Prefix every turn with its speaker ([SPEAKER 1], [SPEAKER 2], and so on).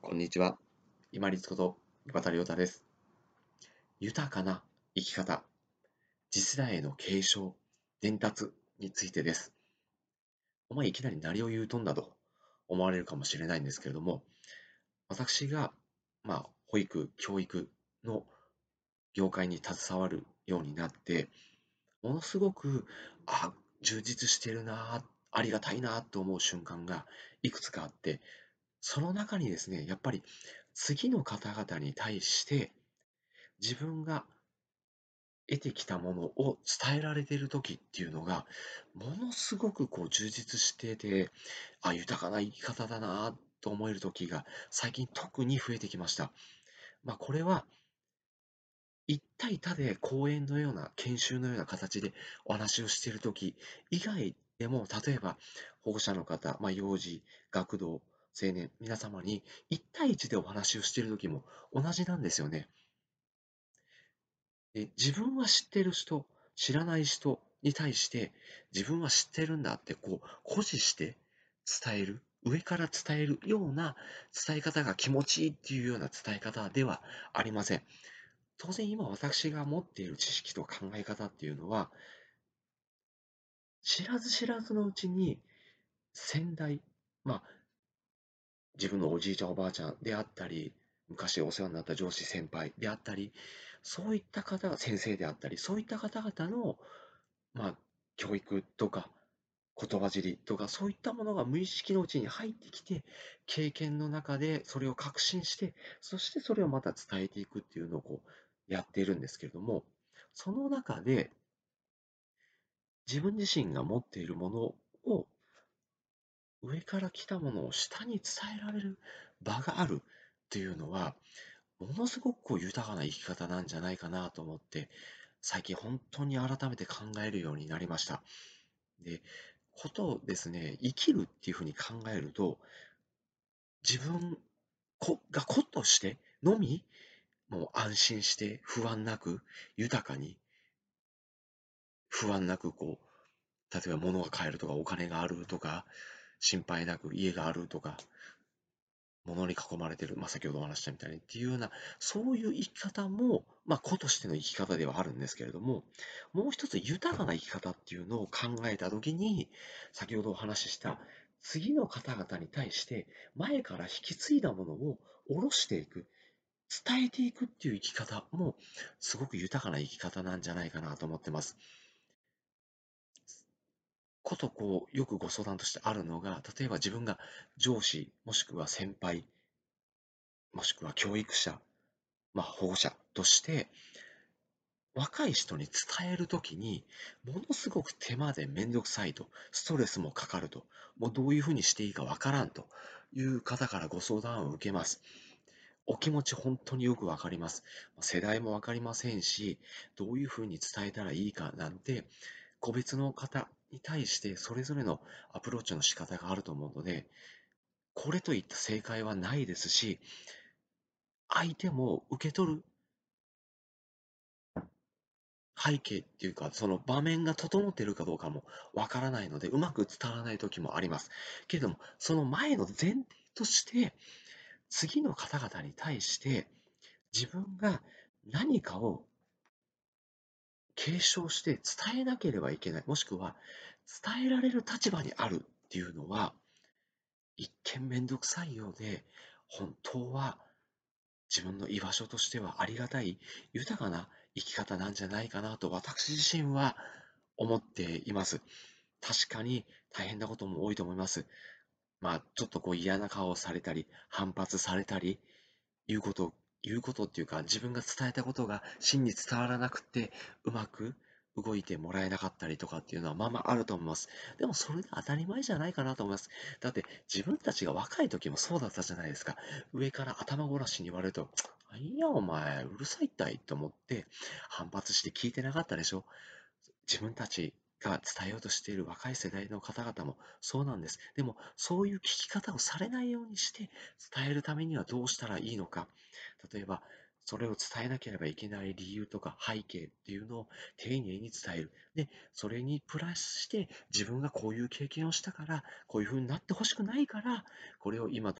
[SPEAKER 1] こんにちは。今立こと岩田亮太です。豊かな生き方、次世代への継承、伝達についてです。お前いきなり何を言うとんだと思われるかもしれないんですけれども、私が、まあ、保育、教育の業界に携わるようになって、ものすごく、あ、充実してるな、ありがたいなと思う瞬間がいくつかあって、その中にですね、やっぱり次の方々に対して自分が得てきたものを伝えられている時っていうのがものすごくこう充実しててあ豊かな生き方だなと思える時が最近特に増えてきました。まあ、これは一対多で講演のような研修のような形でお話をしている時以外でも例えば保護者の方、まあ、幼児学童青年、皆様に1対1でお話をしている時も同じなんですよね。で自分は知ってる人、知らない人に対して自分は知ってるんだってこう誇示して伝える、上から伝えるような伝え方が気持ちいいっていうような伝え方ではありません。当然今私が持っている知識と考え方っていうのは知らず知らずのうちに先代、まあ自分のおじいちゃんおばあちゃんであったり、昔お世話になった上司先輩であったり、そういった方が先生であったり、そういった方々の、まあ、教育とか言葉尻とかそういったものが無意識のうちに入ってきて、経験の中でそれを確信して、そしてそれをまた伝えていくっていうのをこうやっているんですけれども、その中で自分自身が持っているものを上から来たものを下に伝えられる場があるっていうのは、ものすごくこう豊かな生き方なんじゃないかなと思って、最近本当に改めて考えるようになりました。で、ことをですね、生きるっていうふうに考えると、自分が子としてのみ、もう安心して不安なく豊かに不安なくこう例えば物が買えるとかお金があるとか心配なく家があるとか、物に囲まれてる、まあ、先ほどお話したみたいにっていうような、そういう生き方も、まあ、子としての生き方ではあるんですけれども、もう一つ豊かな生き方っていうのを考えたときに、先ほどお話しした次の方々に対して前から引き継いだものを下ろしていく、伝えていくっていう生き方もすごく豊かな生き方なんじゃないかなと思ってます。ことこう、よくご相談としてあるのが、例えば自分が上司、もしくは先輩、もしくは教育者、まあ、保護者として、若い人に伝えるときに、ものすごく手間でめんどくさいと、ストレスもかかると、もうどういうふうにしていいかわからんという方からご相談を受けます。お気持ち本当によくわかります。世代もわかりませんし、どういうふうに伝えたらいいかなんて、個別の方に対してそれぞれのアプローチの仕方があると思うので、これといった正解はないですし、相手も受け取る背景っていうか、その場面が整っているかどうかもわからないので、うまく伝わらない時もあります。けれども、その前の前提として、次の方々に対して自分が何かを継承して伝えなければいけない、もしくは伝えられる立場にあるっていうのは、一見めんどくさいようで、本当は自分の居場所としてはありがたい、豊かな生き方なんじゃないかなと私自身は思っています。確かに大変なことも多いと思います。まあ、ちょっとこう嫌な顔をされたり、反発されたり、いうことを言うことっていうか、自分が伝えたことが真に伝わらなくて、うまく動いてもらえなかったりとかっていうのはまあまああると思います。でもそれが当たり前じゃないかなと思います。だって自分たちが若い時もそうだったじゃないですか。上から頭ごなしに言われると、いやお前うるさいったいと思って反発して聞いてなかったでしょ。自分たちが伝えようとしている若い世代の方々もそうなんです。でも、そういう聞き方をされないようにして伝えるためにはどうしたらいいのか。例えば、それを伝えなければいけない理由とか背景っていうのを丁寧に伝える。で、それにプラスして自分がこういう経験をしたから、こういうふうになってほしくないから、これを今